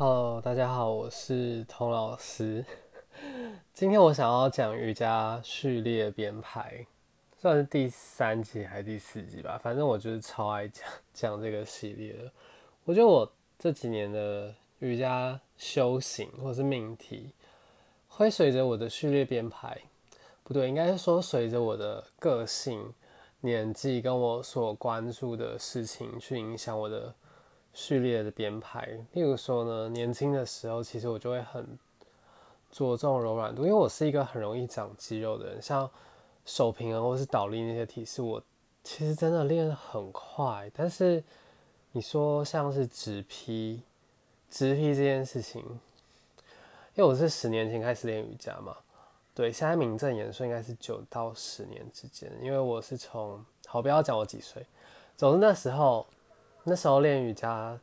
Hello，大家好，我是童老师。今天我想要讲瑜伽序列编排，算是第三集还是第四集吧。反正我就是超爱讲讲这个系列的。我觉得我这几年的瑜伽修行或是命题，会随着我的序列编排，不对，应该是说随着我的个性、年纪跟我所关注的事情去影响我的。序列的编排，例如说呢，年轻的时候，其实我就会很着重柔软度，因为我是一个很容易长肌肉的人，像手平衡或是倒立那些体式，我其实真的练得很快。但是你说像是直劈，直劈这件事情，因为我是十年前开始练瑜伽嘛，对，现在名正言顺应该是九到十年之间，因为我是从，好不要讲我几岁，总之那时候。那时候练瑜伽，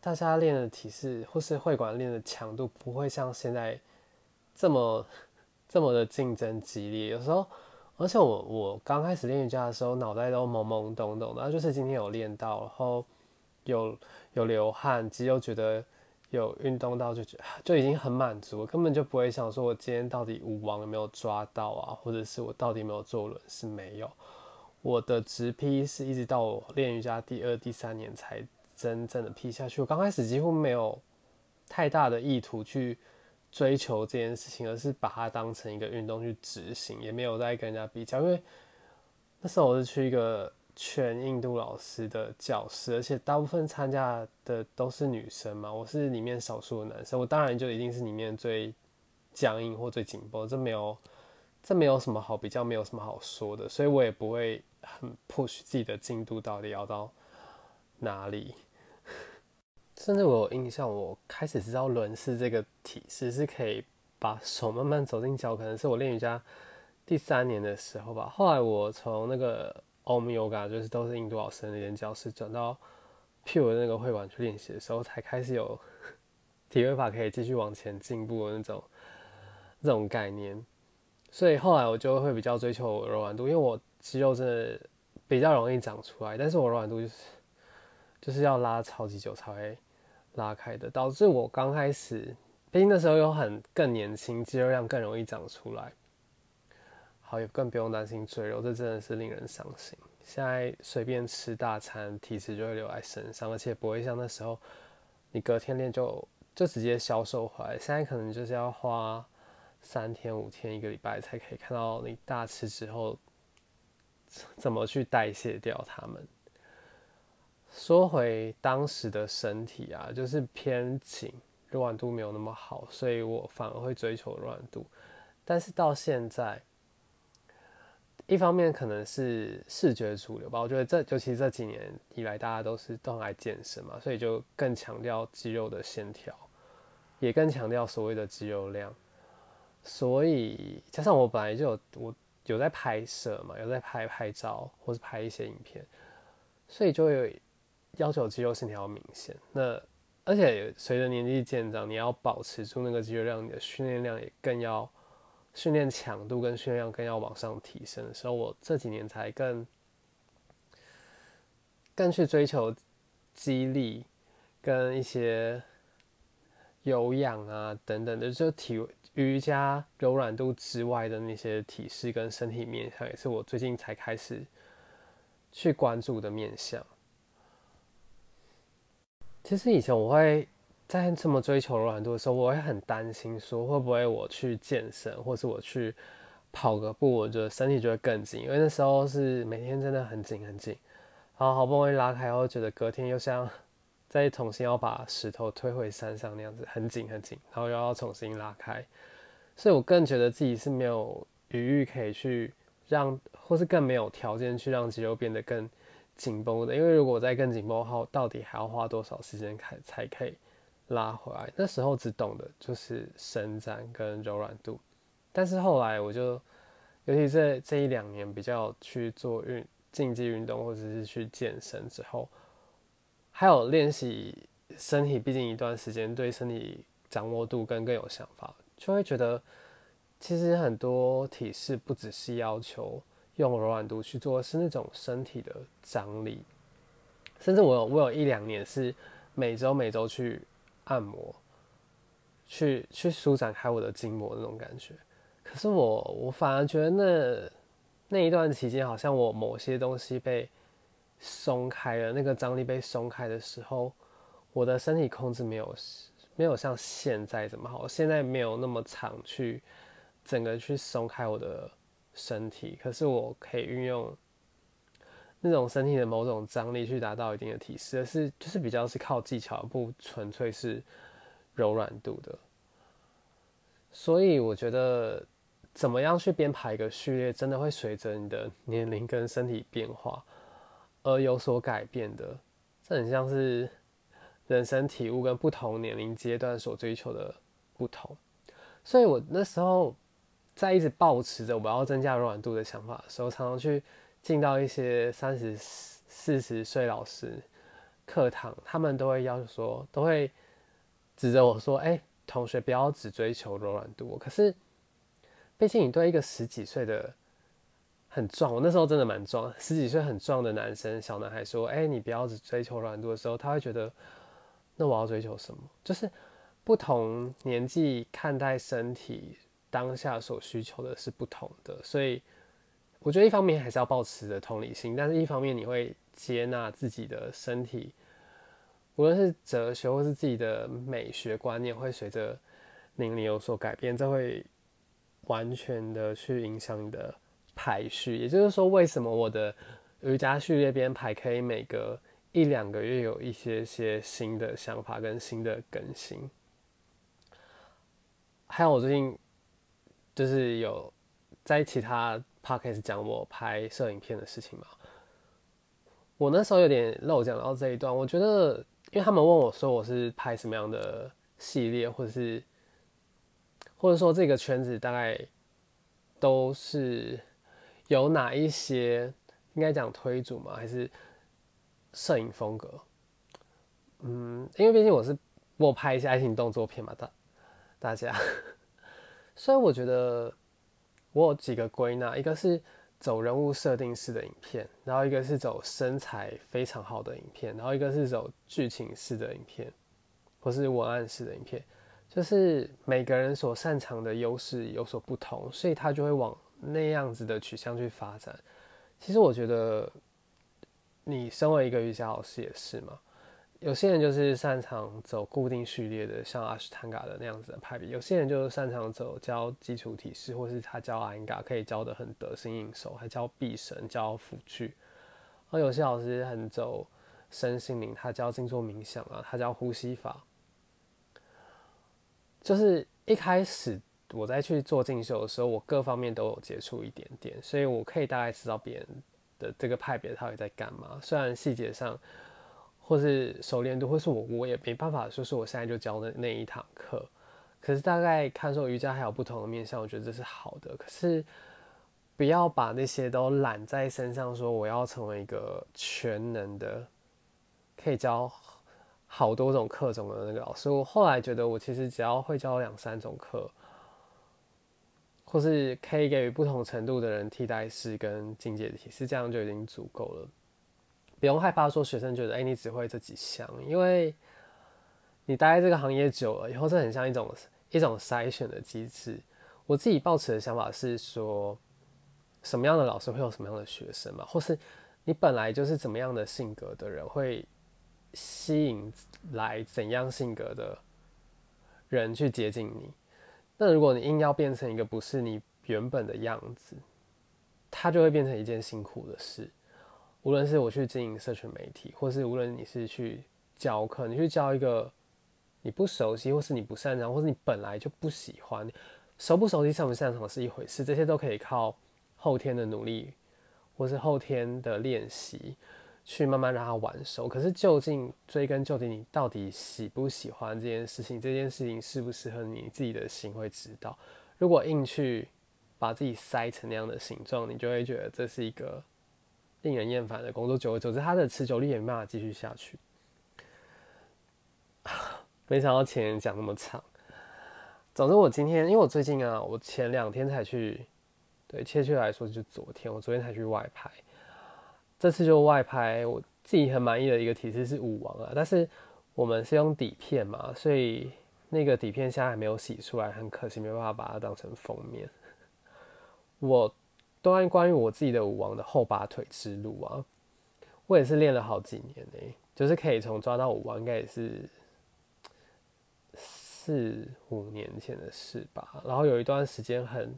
大家练的体式或是会馆练的强度不会像现在这么这么的竞争激烈。有时候，而且我我刚开始练瑜伽的时候，脑袋都懵懵懂懂的，就是今天有练到，然后有有流汗，肌肉觉得有运动到，就觉就已经很满足，根本就不会想说我今天到底舞王有没有抓到啊，或者是我到底有没有做轮是没有。我的直劈是一直到我练瑜伽第二、第三年才真正的劈下去。我刚开始几乎没有太大的意图去追求这件事情，而是把它当成一个运动去执行，也没有在跟人家比较。因为那时候我是去一个全印度老师的教室，而且大部分参加的都是女生嘛，我是里面少数的男生，我当然就一定是里面最僵硬或最紧绷，这没有。这没有什么好比较，没有什么好说的，所以我也不会很 push 自己的进度到底要到哪里。甚至我有印象，我开始知道轮式这个体式是可以把手慢慢走进脚，可能是我练瑜伽第三年的时候吧。后来我从那个 Om Yoga，就是都是印度老师那间教室，转到 Pure 那个会馆去练习的时候，才开始有 体位法可以继续往前进步的那种这种概念。所以后来我就会比较追求柔软度，因为我肌肉真的比较容易长出来，但是我柔软度就是就是要拉超级久才会拉开的，导致我刚开始，毕竟那时候又很更年轻，肌肉量更容易长出来，好也更不用担心赘肉，这真的是令人伤心。现在随便吃大餐，体脂就会留在身上，而且不会像那时候你隔天练就就直接消瘦回来，现在可能就是要花。三天五天一个礼拜才可以看到你大吃之后怎么去代谢掉它们。说回当时的身体啊，就是偏紧，柔软度没有那么好，所以我反而会追求柔软度。但是到现在，一方面可能是视觉主流吧，我觉得这尤其这几年以来，大家都是都很爱健身嘛，所以就更强调肌肉的线条，也更强调所谓的肌肉量。所以加上我本来就有我有在拍摄嘛，有在拍拍照或是拍一些影片，所以就有要求肌肉线条明显。那而且随着年纪渐长，你要保持住那个肌肉量，你的训练量也更要训练强度跟训练量更要往上提升的时候，我这几年才更更去追求肌力跟一些有氧啊等等的，就体。瑜伽柔软度之外的那些体式跟身体面向，也是我最近才开始去关注的面向。其实以前我会在这么追求柔软度的时候，我会很担心说会不会我去健身，或是我去跑个步，我觉得身体就会更紧，因为那时候是每天真的很紧很紧，然后好不容易拉开，然后觉得隔天又像再重新要把石头推回山上那样子，很紧很紧，然后又要重新拉开。所以我更觉得自己是没有余裕可以去让，或是更没有条件去让肌肉变得更紧绷的。因为如果再更紧绷后，到底还要花多少时间开才可以拉回来？那时候只懂的就是伸展跟柔软度。但是后来我就，尤其这这一两年比较去做运竞技运动或者是去健身之后，还有练习身体，毕竟一段时间对身体掌握度更更有想法。就会觉得，其实很多体式不只是要求用柔软度去做，是那种身体的张力。甚至我有我有一两年是每周每周去按摩，去去舒展开我的筋膜那种感觉。可是我我反而觉得那那一段期间，好像我某些东西被松开了，那个张力被松开的时候，我的身体控制没有没有像现在这么好。现在没有那么长去整个去松开我的身体，可是我可以运用那种身体的某种张力去达到一定的提示，是就是比较是靠技巧，不纯粹是柔软度的。所以我觉得。怎么样去编排一个序列，真的会随着你的年龄跟身体变化而有所改变的。这很像是人生体悟跟不同年龄阶段所追求的不同。所以我那时候在一直保持着我要增加柔软度的想法的时候，常常去进到一些三十四十岁老师课堂，他们都会要求说，都会指着我说：“哎，同学不要只追求柔软度。”可是。毕竟你对一个十几岁的很壮，我那时候真的蛮壮，十几岁很壮的男生小男孩说：“哎，你不要只追求软度的时候，他会觉得那我要追求什么？就是不同年纪看待身体当下所需求的是不同的，所以我觉得一方面还是要保持着同理心，但是一方面你会接纳自己的身体，无论是哲学或是自己的美学观念，会随着年龄有所改变，这会。完全的去影响你的排序，也就是说，为什么我的瑜伽序列编排可以每隔一两个月有一些些新的想法跟新的更新？还有我最近就是有在其他 podcast 讲我拍摄影片的事情嘛，我那时候有点漏讲到这一段，我觉得，因为他们问我说我是拍什么样的系列，或者是。或者说这个圈子大概都是有哪一些应该讲推主吗？还是摄影风格？嗯，因为毕竟我是我拍一些爱情动作片嘛，大大家，所以我觉得我有几个归纳：一个是走人物设定式的影片，然后一个是走身材非常好的影片，然后一个是走剧情式的影片，或是文案式的影片。就是每个人所擅长的优势有所不同，所以他就会往那样子的取向去发展。其实我觉得，你身为一个瑜伽老师也是嘛。有些人就是擅长走固定序列的，像阿什坦嘎的那样子的派别；有些人就是擅长走教基础体式，或是他教阿因嘎可以教的很得心应手，还教臂神、教辅具。而有些老师很走身心灵，他教静坐冥想啊，他教呼吸法。就是一开始我在去做进修的时候，我各方面都有接触一点点，所以我可以大概知道别人的这个派别到底在干嘛。虽然细节上或是熟练度，或是我我也没办法说是我现在就教的那一堂课，可是大概看说瑜伽还有不同的面向，我觉得这是好的。可是不要把那些都揽在身上，说我要成为一个全能的，可以教。好多种课种的那个老师，我后来觉得我其实只要会教两三种课，或是可以给予不同程度的人替代式跟境界的提示，这样就已经足够了。不用害怕说学生觉得，哎，你只会这几项，因为你待在这个行业久了以后，这很像一种一种筛选的机制。我自己抱持的想法是说，什么样的老师会有什么样的学生嘛，或是你本来就是怎么样的性格的人会。吸引来怎样性格的人去接近你？那如果你硬要变成一个不是你原本的样子，它就会变成一件辛苦的事。无论是我去经营社群媒体，或是无论你是去教课，你去教一个你不熟悉，或是你不擅长，或是你本来就不喜欢，熟不熟悉、擅不擅长是一回事，这些都可以靠后天的努力，或是后天的练习。去慢慢让它完熟，可是究竟追根究底，你到底喜不喜欢这件事情？这件事情适不适合你自己的心会知道。如果硬去把自己塞成那样的形状，你就会觉得这是一个令人厌烦的工作。久而久之，它的持久力也没办法继续下去。没想到前人讲那么长。总之，我今天因为我最近啊，我前两天才去，对，确切来说就是昨天，我昨天才去外拍。这次就外拍，我自己很满意的一个体式是舞王啊，但是我们是用底片嘛，所以那个底片现在还没有洗出来，很可惜没办法把它当成封面。我关关于我自己的舞王的后八腿之路啊，我也是练了好几年呢，就是可以从抓到舞王，应该也是四五年前的事吧。然后有一段时间很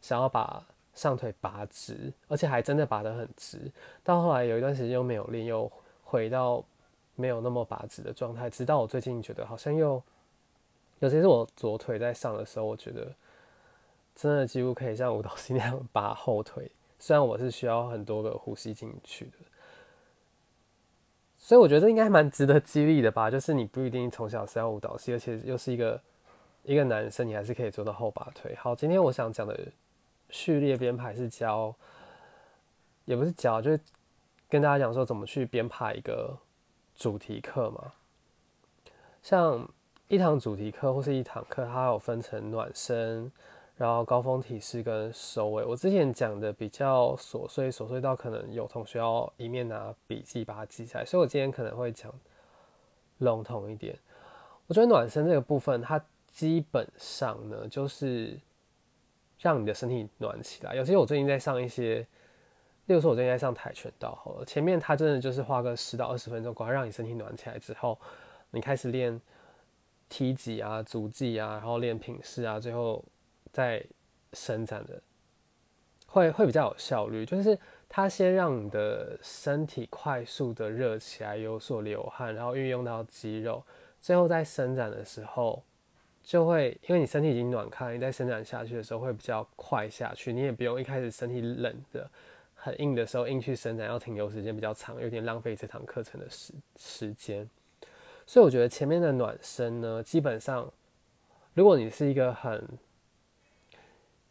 想要把上腿拔直，而且还真的拔得很直。到后来有一段时间又没有练，又回到没有那么拔直的状态。直到我最近觉得好像又，尤其是我左腿在上的时候，我觉得。真的几乎可以像舞蹈系那样拔后腿，虽然我是需要很多个呼吸进去的，所以我觉得应该蛮值得激励的吧。就是你不一定从小是要舞蹈系，而且又是一个一个男生，你还是可以做到后拔腿。好，今天我想讲的序列编排是教，也不是教，就是跟大家讲说怎么去编排一个主题课嘛。像一堂主题课或是一堂课，它有分成暖身。然后高峰体式跟收尾，我之前讲的比较琐碎，琐碎到可能有同学要一面拿笔记把它记下来，所以我今天可能会讲笼统一点。我觉得暖身这个部分，它基本上呢就是让你的身体暖起来。尤其我最近在上一些，例如说我最近在上跆拳道，好了，前面它真的就是花个十到二十分钟，赶快让你身体暖起来之后，你开始练踢击啊、足技啊，然后练品式啊，最后。在伸展的会会比较有效率，就是它先让你的身体快速的热起来，有所流汗，然后运用到肌肉，最后在伸展的时候就会，因为你身体已经暖开，你在伸展下去的时候会比较快下去，你也不用一开始身体冷的很硬的时候硬去伸展，要停留时间比较长，有点浪费这堂课程的时时间。所以我觉得前面的暖身呢，基本上如果你是一个很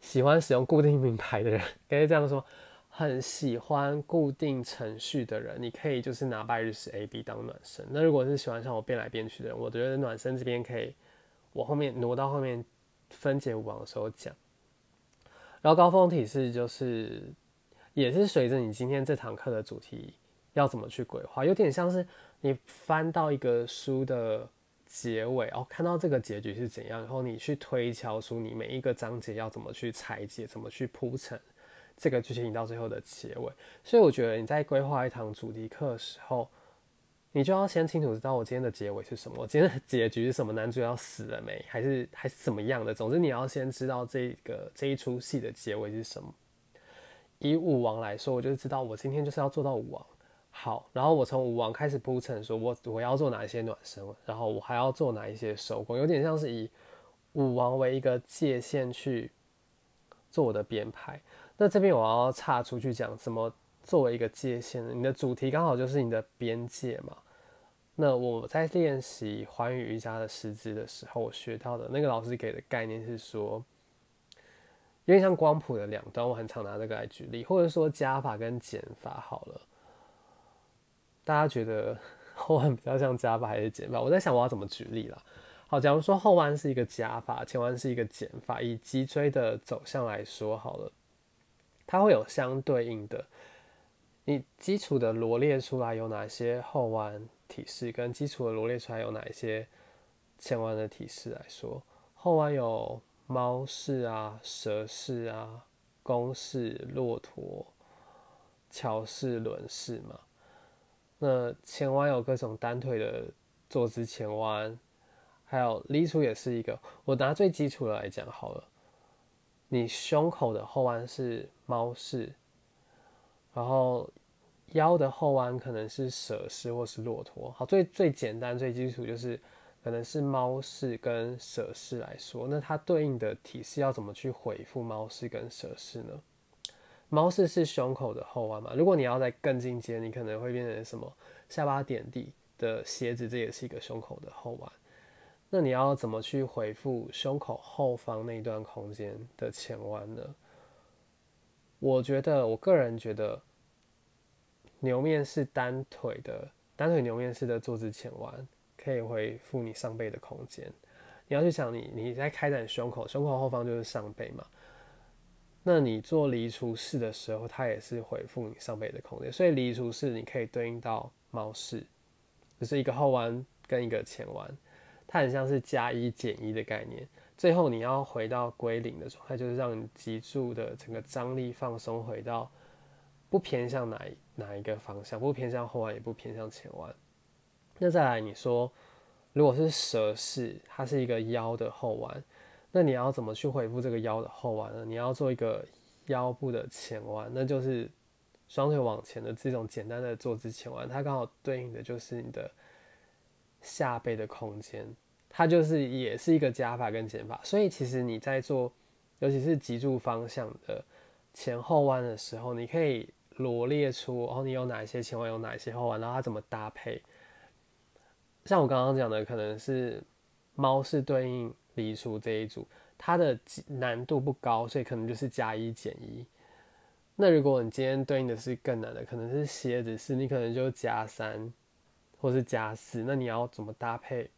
喜欢使用固定名牌的人，可以这样说，很喜欢固定程序的人，你可以就是拿拜日式 A B 当暖身。那如果是喜欢像我变来变去的人，我觉得暖身这边可以，我后面挪到后面分解舞王的时候讲。然后高峰体式就是，也是随着你今天这堂课的主题要怎么去规划，有点像是你翻到一个书的。结尾哦，看到这个结局是怎样，然后你去推敲出你每一个章节要怎么去拆解，怎么去铺陈这个剧情到最后的结尾。所以我觉得你在规划一堂主题课的时候，你就要先清楚知道我今天的结尾是什么，我今天的结局是什么，男主角死了没，还是还是怎么样的。总之你要先知道这个这一出戏的结尾是什么。以武王来说，我就知道我今天就是要做到武王。好，然后我从舞王开始铺陈，说我我要做哪一些暖身，然后我还要做哪一些手工，有点像是以舞王为一个界限去做我的编排。那这边我要岔出去讲，什么作为一个界限？你的主题刚好就是你的边界嘛。那我在练习环宇瑜伽的师资的时候，我学到的那个老师给的概念是说，有点像光谱的两端，我很常拿这个来举例，或者说加法跟减法好了。大家觉得 后弯比较像加法还是减法？我在想我要怎么举例啦。好，假如说后弯是一个加法，前弯是一个减法，以脊椎的走向来说好了，它会有相对应的。你基础的罗列出来有哪些后弯体式，跟基础的罗列出来有哪一些前弯的体式来说，后弯有猫式啊、蛇式啊、弓式、骆驼、桥式、轮式嘛。那前弯有各种单腿的坐姿前弯，还有立出也是一个。我拿最基础的来讲好了，你胸口的后弯是猫式，然后腰的后弯可能是蛇式或是骆驼。好，最最简单最基础就是可能是猫式跟蛇式来说，那它对应的体式要怎么去回复猫式跟蛇式呢？猫式是胸口的后弯嘛？如果你要再更进阶，你可能会变成什么下巴点地的鞋子，这也是一个胸口的后弯。那你要怎么去回复胸口后方那一段空间的前弯呢？我觉得，我个人觉得，牛面式单腿的单腿牛面式的坐姿前弯可以回复你上背的空间。你要去想，你你在开展胸口，胸口后方就是上背嘛。那你做离除式的时候，它也是回复你上背的空间，所以离除式你可以对应到猫式，就是一个后弯跟一个前弯。它很像是加一减一的概念。最后你要回到归零的状态，就是让你脊柱的整个张力放松，回到不偏向哪一哪一个方向，不偏向后弯，也不偏向前弯。那再来，你说如果是蛇式，它是一个腰的后弯，那你要怎么去恢复这个腰的后弯呢？你要做一个腰部的前弯，那就是双腿往前的这种简单的坐姿前弯，它刚好对应的就是你的下背的空间。它就是也是一个加法跟减法，所以其实你在做，尤其是脊柱方向的前后弯的时候，你可以罗列出，哦，你有哪些前弯，有哪些后弯，然后它怎么搭配。像我刚刚讲的，可能是猫是对应离出这一组，它的难度不高，所以可能就是加一减一。那如果你今天对应的是更难的，可能是蝎子是，你可能就加三，或是加四，那你要怎么搭配？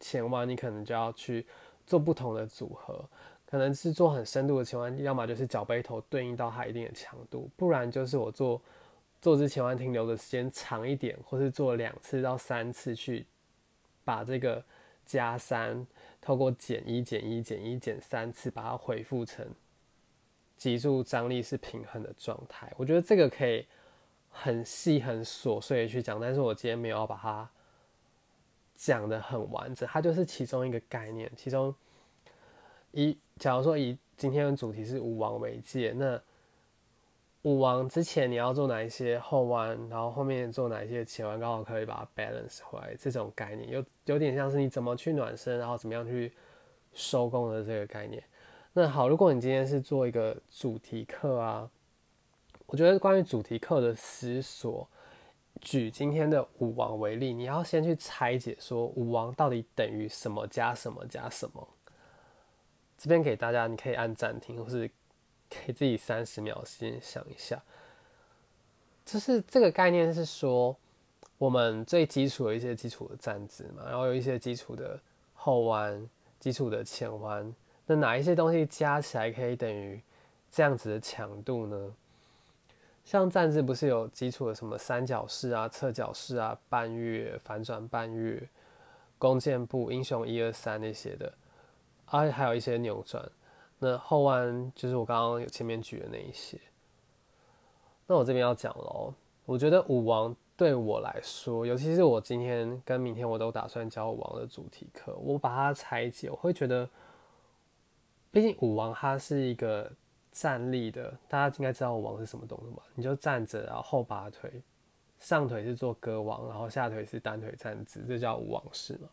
前弯你可能就要去做不同的组合，可能是做很深度的前弯，要么就是脚背头对应到它一定的强度，不然就是我做坐姿前弯停留的时间长一点，或是做两次到三次去把这个加三透过减一减一减一减三次把它恢复成脊柱张力是平衡的状态。我觉得这个可以很细很琐碎的去讲，但是我今天没有把它。讲的很完整，它就是其中一个概念。其中一假如说以今天的主题是武王为界，那武王之前你要做哪一些后弯，然后后面做哪一些前弯，刚好可以把它 balance 回来。这种概念有有点像是你怎么去暖身，然后怎么样去收工的这个概念。那好，如果你今天是做一个主题课啊，我觉得关于主题课的思索。举今天的武王为例，你要先去拆解说武王到底等于什么加什么加什么。这边给大家，你可以按暂停，或是给自己三十秒时间想一下。就是这个概念是说，我们最基础的一些基础的站姿嘛，然后有一些基础的后弯、基础的前弯，那哪一些东西加起来可以等于这样子的强度呢？像站姿不是有基础的什么三角式啊、侧角式啊、半月、反转半月、弓箭步、英雄一二三那些的，而啊，还有一些扭转。那后弯就是我刚刚有前面举的那一些。那我这边要讲喽，我觉得舞王对我来说，尤其是我今天跟明天我都打算教舞王的主题课，我把它拆解，我会觉得，毕竟舞王它是一个。站立的，大家应该知道舞王是什么动作吧？你就站着，然后后拔腿，上腿是做歌王，然后下腿是单腿站姿，这叫舞王式嘛。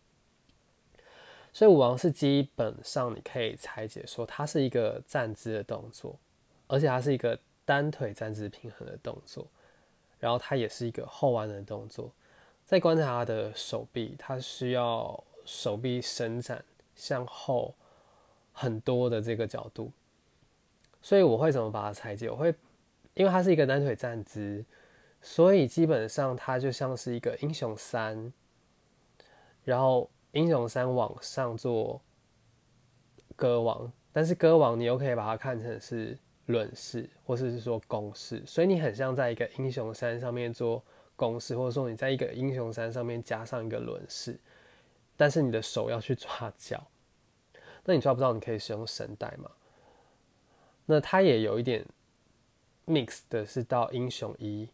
所以舞王是基本上你可以拆解说，它是一个站姿的动作，而且它是一个单腿站姿平衡的动作，然后它也是一个后弯的动作。再观察他的手臂，它需要手臂伸展向后很多的这个角度。所以我会怎么把它拆解？我会，因为它是一个单腿站姿，所以基本上它就像是一个英雄三，然后英雄三往上做歌王，但是歌王你又可以把它看成是轮式，或者是说公式，所以你很像在一个英雄三上面做公式，或者说你在一个英雄三上面加上一个轮式，但是你的手要去抓脚，那你抓不到，你可以使用绳带嘛？那它也有一点 mix 的是到英雄一，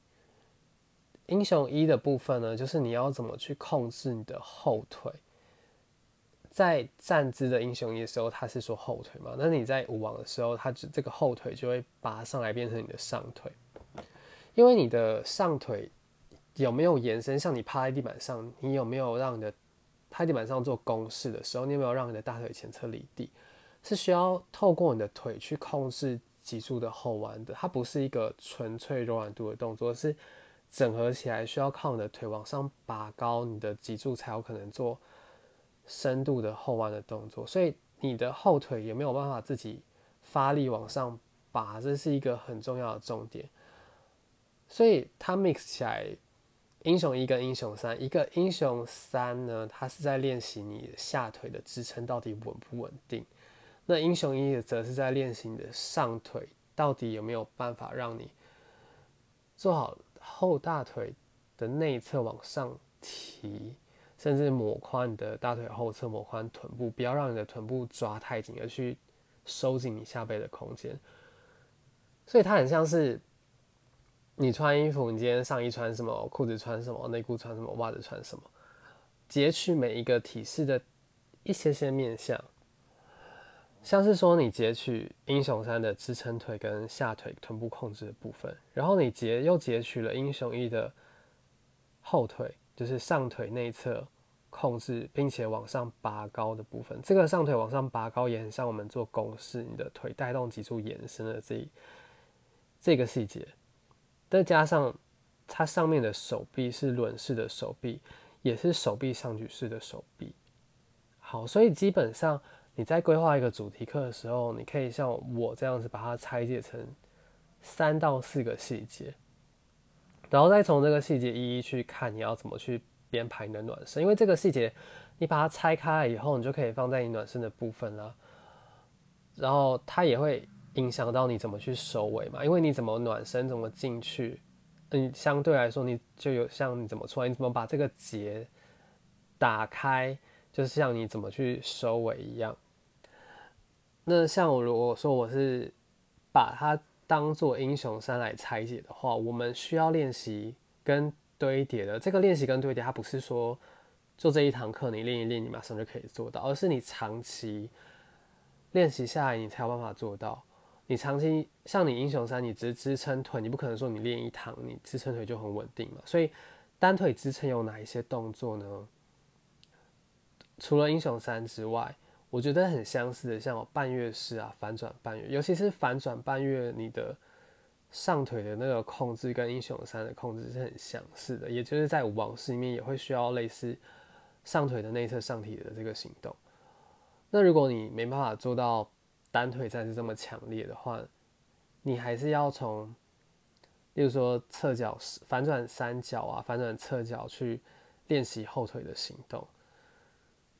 英雄一的部分呢，就是你要怎么去控制你的后腿，在站姿的英雄一的时候，它是说后腿嘛，那你在舞王的时候，它这个后腿就会拔上来变成你的上腿，因为你的上腿有没有延伸，像你趴在地板上，你有没有让你的趴地板上做公式的时候，你有没有让你的大腿前侧离地？是需要透过你的腿去控制脊柱的后弯的，它不是一个纯粹柔软度的动作，是整合起来需要靠你的腿往上拔高，你的脊柱才有可能做深度的后弯的动作。所以你的后腿也没有办法自己发力往上拔，这是一个很重要的重点。所以它 mix 起来，英雄一跟英雄三，一个英雄三呢，它是在练习你下腿的支撑到底稳不稳定。那英雄一则是在练习你的上腿到底有没有办法让你做好后大腿的内侧往上提，甚至抹宽你的大腿后侧，抹宽臀部，不要让你的臀部抓太紧，而去收紧你下背的空间。所以它很像是你穿衣服，你今天上衣穿什么，裤子穿什么，内裤穿什么，袜子穿什么，截取每一个体式的一些些面相。像是说，你截取英雄三的支撑腿跟下腿臀部控制的部分，然后你截又截取了英雄一的后腿，就是上腿内侧控制，并且往上拔高的部分。这个上腿往上拔高也很像我们做公式，你的腿带动脊柱延伸的这这个细节。再加上它上面的手臂是轮式的手臂，也是手臂上举式的手臂。好，所以基本上。你在规划一个主题课的时候，你可以像我这样子把它拆解成三到四个细节，然后再从这个细节一一去看你要怎么去编排你的暖身。因为这个细节你把它拆开了以后，你就可以放在你暖身的部分了。然后它也会影响到你怎么去收尾嘛，因为你怎么暖身，怎么进去，嗯，相对来说你就有像你怎么出来，你怎么把这个结打开。就是像你怎么去收尾一样。那像我如果说我是把它当做英雄山来拆解的话，我们需要练习跟堆叠的。这个练习跟堆叠，它不是说做这一堂课你练一练，你马上就可以做到，而是你长期练习下来，你才有办法做到。你长期像你英雄山，你只支撑腿，你不可能说你练一堂你支撑腿就很稳定嘛。所以单腿支撑有哪一些动作呢？除了英雄三之外，我觉得很相似的，像半月式啊、反转半月，尤其是反转半月，你的上腿的那个控制跟英雄三的控制是很相似的，也就是在王式里面也会需要类似上腿的内侧上体的这个行动。那如果你没办法做到单腿战是这么强烈的话，你还是要从，例如说侧脚反转三角啊、反转侧脚去练习后腿的行动。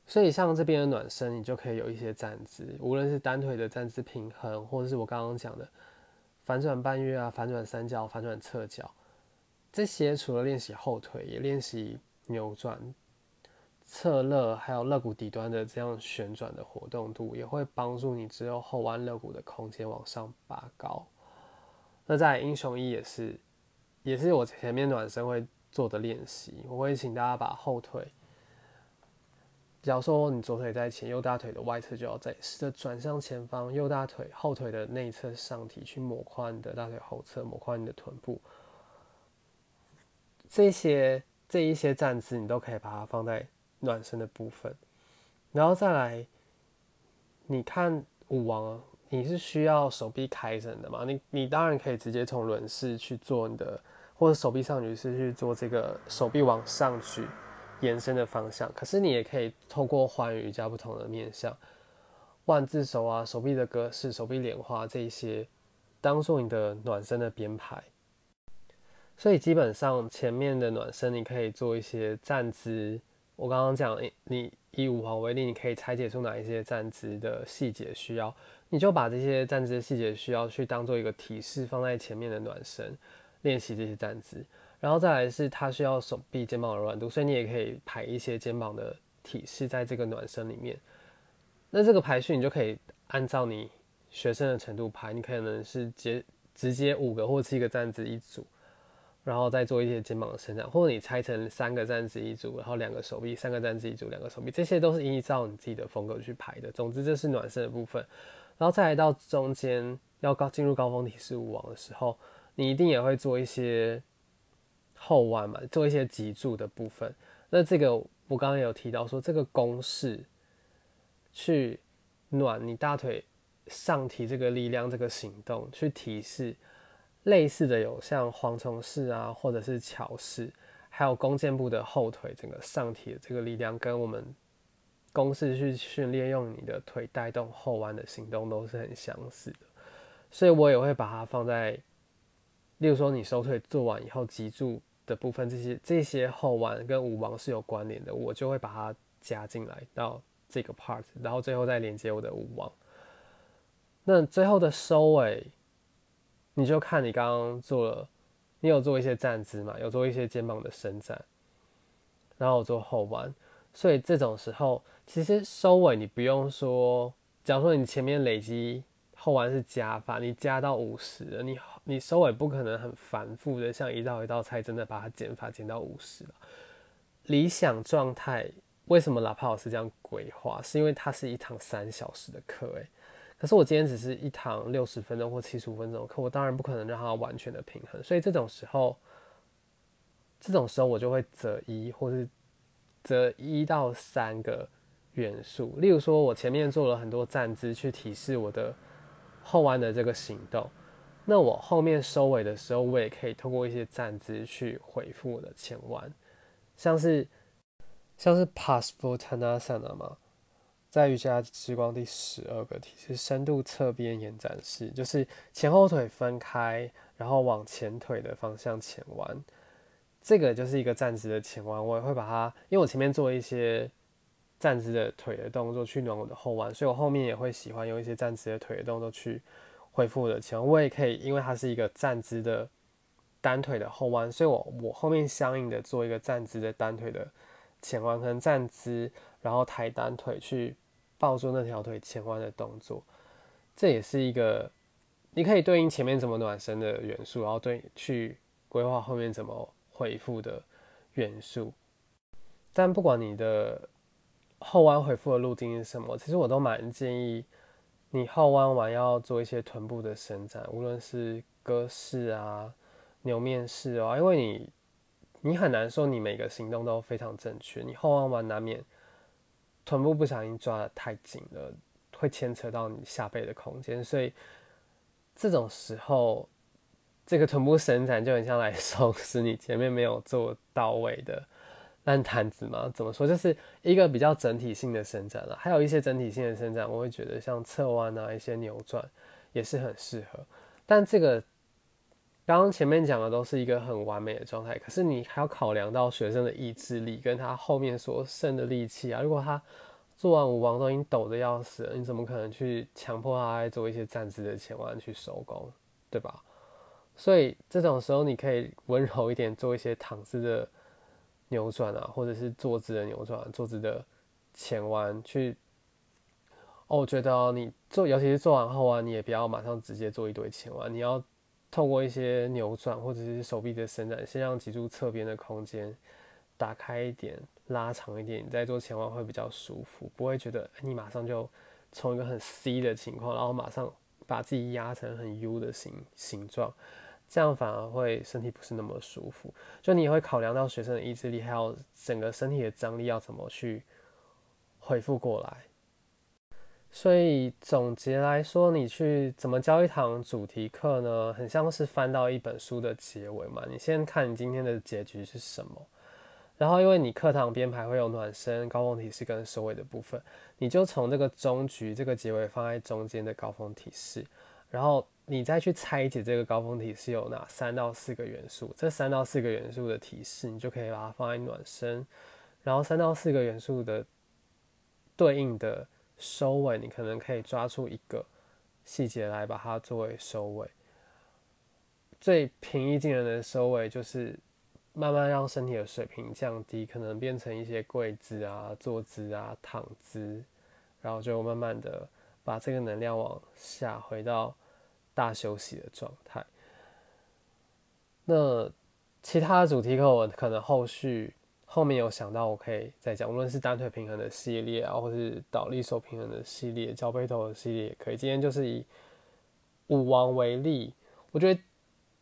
所以像这边的暖身，你就可以有一些站姿，无论是单腿的站姿平衡，或者是我刚刚讲的反转半月啊、反转三角、反转侧脚，这些除了练习后腿，也练习扭转、侧肋，还有肋骨底端的这样旋转的活动度，也会帮助你只有后弯肋骨的空间往上拔高。那在英雄一也是，也是我前面暖身会做的练习，我会请大家把后腿。假如说你左腿在前，右大腿的外侧就要在试着转向前方，右大腿后腿的内侧上提去抹宽你的大腿后侧，抹宽你的臀部。这些这一些站姿，你都可以把它放在暖身的部分。然后再来，你看舞王，你是需要手臂开伸的嘛？你你当然可以直接从轮式去做你的，或者手臂上举式去做这个手臂往上举。延伸的方向，可是你也可以透过环瑜伽不同的面向，万字手啊、手臂的格式、手臂莲花这一些，当做你的暖身的编排。所以基本上前面的暖身，你可以做一些站姿。我刚刚讲，你以五环为例，你可以拆解出哪一些站姿的细节需要，你就把这些站姿的细节需要去当做一个提示，放在前面的暖身练习这些站姿。然后再来是它需要手臂、肩膀的软度，所以你也可以排一些肩膀的体式在这个暖身里面。那这个排序你就可以按照你学生的程度排，你可能是接直接五个或七个站姿一组，然后再做一些肩膀的伸展，或者你拆成三个站姿一组，然后两个手臂，三个站姿一组，两个手臂，这些都是依照你自己的风格去排的。总之这是暖身的部分，然后再来到中间要高进入高峰体式舞王的时候，你一定也会做一些。后弯嘛，做一些脊柱的部分。那这个我刚刚有提到说，这个公式去暖你大腿上提这个力量，这个行动去提示类似的有像蝗虫式啊，或者是桥式，还有弓箭步的后腿整个上提的这个力量，跟我们公式去训练用你的腿带动后弯的行动都是很相似的。所以我也会把它放在，例如说你收腿做完以后，脊柱。的部分，这些这些后弯跟舞王是有关联的，我就会把它加进来到这个 part，然后最后再连接我的舞王。那最后的收尾，你就看你刚刚做了，你有做一些站姿嘛？有做一些肩膀的伸展，然后做后弯，所以这种时候，其实收尾你不用说，假如说你前面累积后弯是加法，你加到五十了，你你收尾不可能很繁复的，像一道一道菜真的把它减法减到五十。理想状态，为什么拉帕老师这样规划？是因为它是一堂三小时的课，诶。可是我今天只是一堂六十分钟或七十五分钟的课，我当然不可能让它完全的平衡，所以这种时候，这种时候我就会择一，或是择一到三个元素。例如说，我前面做了很多站姿去提示我的后弯的这个行动，那我后面收尾的时候，我也可以通过一些站姿去回复我的前弯，像是像是 Paschimottanasana 嘛。在瑜伽之光第十二个题是深度侧边延展式，就是前后腿分开，然后往前腿的方向前弯。这个就是一个站姿的前弯，我也会把它，因为我前面做一些站姿的腿的动作去暖我的后弯，所以我后面也会喜欢用一些站姿的腿的动作去恢复的前弯。我也可以，因为它是一个站姿的单腿的后弯，所以我我后面相应的做一个站姿的单腿的前弯，可能站姿，然后抬单腿去。抱住那条腿前弯的动作，这也是一个你可以对应前面怎么暖身的元素，然后对去规划后面怎么恢复的元素。但不管你的后弯回复的路径是什么，其实我都蛮建议你后弯完要做一些臀部的伸展，无论是鸽式啊、牛面式啊，因为你你很难说你每个行动都非常正确，你后弯完难免。臀部不小心抓的太紧了，会牵扯到你下背的空间，所以这种时候，这个臀部伸展就很像来 收拾你前面没有做到位的烂摊子嘛？怎么说？就是一个比较整体性的伸展了。还有一些整体性的伸展，我会觉得像侧弯啊、一些扭转也是很适合。但这个刚刚前面讲的都是一个很完美的状态，可是你还要考量到学生的意志力跟他后面所剩的力气啊。如果他做完五王都已经抖得要死了，你怎么可能去强迫他来做一些站姿的前弯去收工，对吧？所以这种时候你可以温柔一点，做一些躺姿的扭转啊，或者是坐姿的扭转、坐姿的前弯去。哦，我觉得你做，尤其是做完后弯，你也不要马上直接做一堆前弯，你要透过一些扭转或者是手臂的伸展，先让脊柱侧边的空间打开一点。拉长一点，你再做前弯会比较舒服，不会觉得你马上就从一个很 C 的情况，然后马上把自己压成很 U 的形形状，这样反而会身体不是那么舒服。就你也会考量到学生的意志力，还有整个身体的张力要怎么去恢复过来。所以总结来说，你去怎么教一堂主题课呢？很像是翻到一本书的结尾嘛。你先看你今天的结局是什么。然后，因为你课堂编排会有暖身、高峰提示跟收尾的部分，你就从这个中局、这个结尾放在中间的高峰提示，然后你再去拆解这个高峰提示有哪三到四个元素，这三到四个元素的提示，你就可以把它放在暖身，然后三到四个元素的对应的收尾，你可能可以抓出一个细节来把它作为收尾。最平易近人的收尾就是。慢慢让身体的水平降低，可能变成一些跪姿啊、坐姿啊、躺姿，然后就慢慢的把这个能量往下回到大休息的状态。那其他的主题课我可能后续后面有想到，我可以再讲，无论是单腿平衡的系列啊，或是倒立手平衡的系列、脚背头的系列也可以。今天就是以舞王为例，我觉得。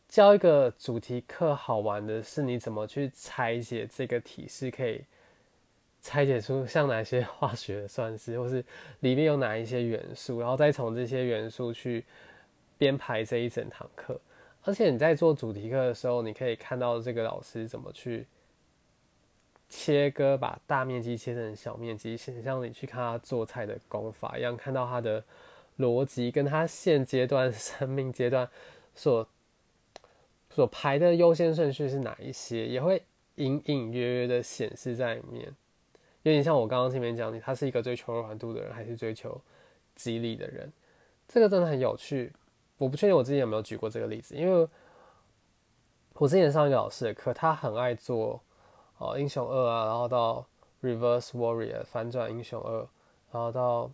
教一个主题课好玩的是，你怎么去拆解这个体式，可以拆解出像哪些化学算式，或是里面有哪一些元素，然后再从这些元素去编排这一整堂课。而且你在做主题课的时候，你可以看到这个老师怎么去切割，把大面积切成小面积，像你去看他做菜的功法一样，看到他的逻辑跟他现阶段 生命阶段所。所排的优先顺序是哪一些，也会隐隐约约的显示在里面。有点像我刚刚前面讲的，他是一个追求柔软度的人，还是追求激励的人？这个真的很有趣。我不确定我之前有没有举过这个例子，因为我之前上一个老师的课，他很爱做哦英雄二啊，然后到 Reverse Warrior 反转英雄二，然后到，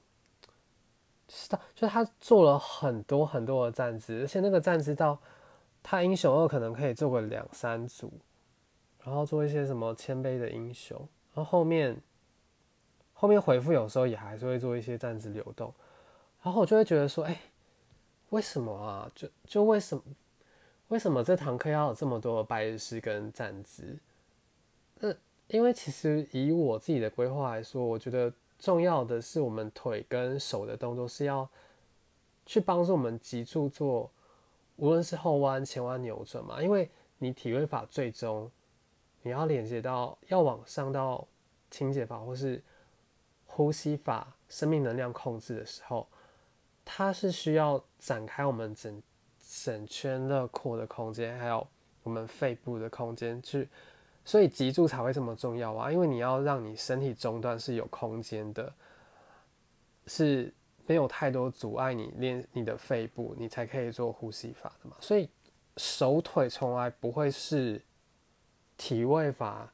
是的就他做了很多很多的站姿，而且那个站姿到他英雄二可能可以做个两三组，然后做一些什么谦卑的英雄，然后后面后面回复有时候也还是会做一些站姿流动，然后我就会觉得说，哎，为什么啊？就就为什么为什么这堂课要有这么多白日式跟站姿？那因为其实以我自己的规划来说，我觉得重要的是我们腿跟手的动作是要去帮助我们脊柱做，无论是后弯、前弯、扭转嘛。因为你体位法最终你要连接到要往上到清洁法或是呼吸法、生命能量控制的时候，它是需要展开我们整整圈的扩的空间，还有我们肺部的空间去。所以脊柱才会这么重要啊，因为你要让你身体中段是有空间的，是没有太多阻碍你练你的肺部，你才可以做呼吸法的嘛。所以手腿从来不会是体位法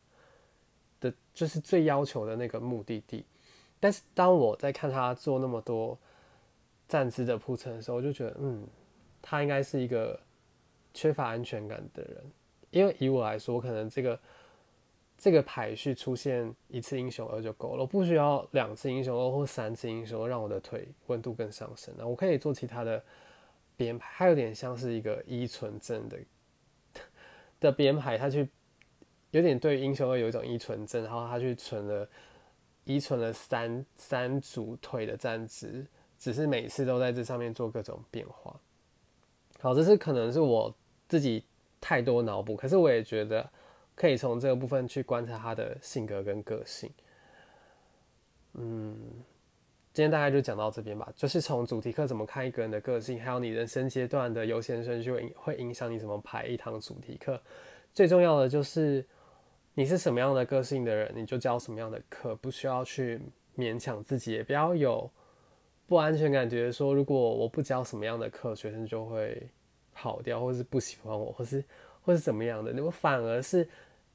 的，就是最要求的那个目的地。但是当我在看他做那么多站姿的铺陈的时候，我就觉得，嗯，他应该是一个缺乏安全感的人，因为以我来说，可能这个。这个排序出现一次英雄二就够了，我不需要两次英雄二或三次英雄二让我的腿温度更上升。那我可以做其他的编排，它有点像是一个依存症的的编排，他去有点对英雄二有一种依存症，然后他去存了依存了三三组腿的站姿，只是每次都在这上面做各种变化。好，这是可能是我自己太多脑补，可是我也觉得。可以从这个部分去观察他的性格跟个性。嗯，今天大概就讲到这边吧。就是从主题课怎么看一个人的个性，还有你人生阶段的优先顺序会会影响你怎么排一堂主题课。最重要的就是你是什么样的个性的人，你就教什么样的课，不需要去勉强自己，也不要有不安全感觉，说如果我不教什么样的课，学生就会跑掉，或是不喜欢我，或是或是怎么样的。那么反而是。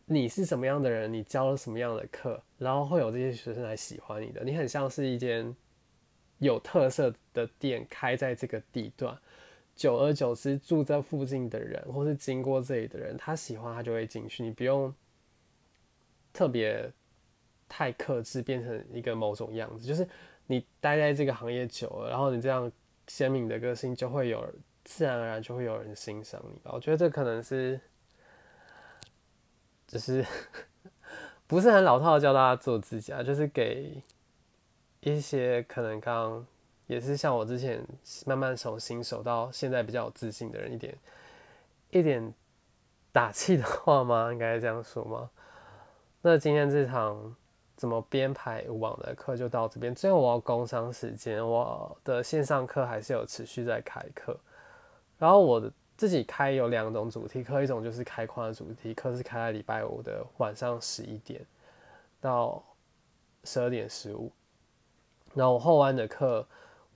你是什么样的人？你教了什么样的课，然后会有这些学生来喜欢你的？你很像是一间有特色的店开在这个地段，久而久之住在附近的人，或是经过这里的人，他喜欢他就会进去。你不用特别太克制，变成一个某种样子。就是你待在这个行业久了，然后你这样鲜明的个性，就会有自然而然就会有人欣赏你吧。我觉得这可能是。只是 不是很老套的教大家做自己啊，就是给一些可能刚也是像我之前慢慢从新手到现在比较有自信的人一点一点打气的话吗？应该这样说吗？那今天这场怎么编排舞网的课就到这边。最后我要工商时间，我的线上课还是有持续在开课，然后我。自己开有两种主题课，一种就是开宽的主题课，是开在礼拜五的晚上十一点到十二点十五。然后我后弯的课，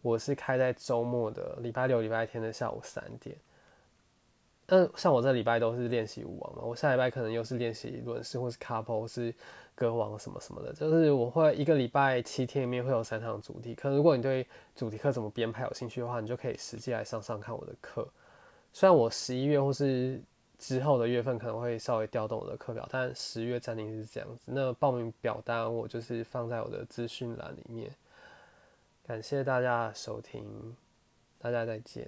我是开在周末的礼拜六、礼拜天的下午三点。嗯，像我这礼拜都是练习舞王嘛，我下礼拜可能又是练习轮式或是 couple 是歌王什么什么的。就是我会一个礼拜七天里面会有三堂主题课。如果你对主题课怎么编排有兴趣的话，你就可以实际来上上看我的课。虽然我十一月或是之后的月份可能会稍微调动我的课表，但十月暂定是这样子。那报名表单我就是放在我的资讯栏里面。感谢大家收听，大家再见。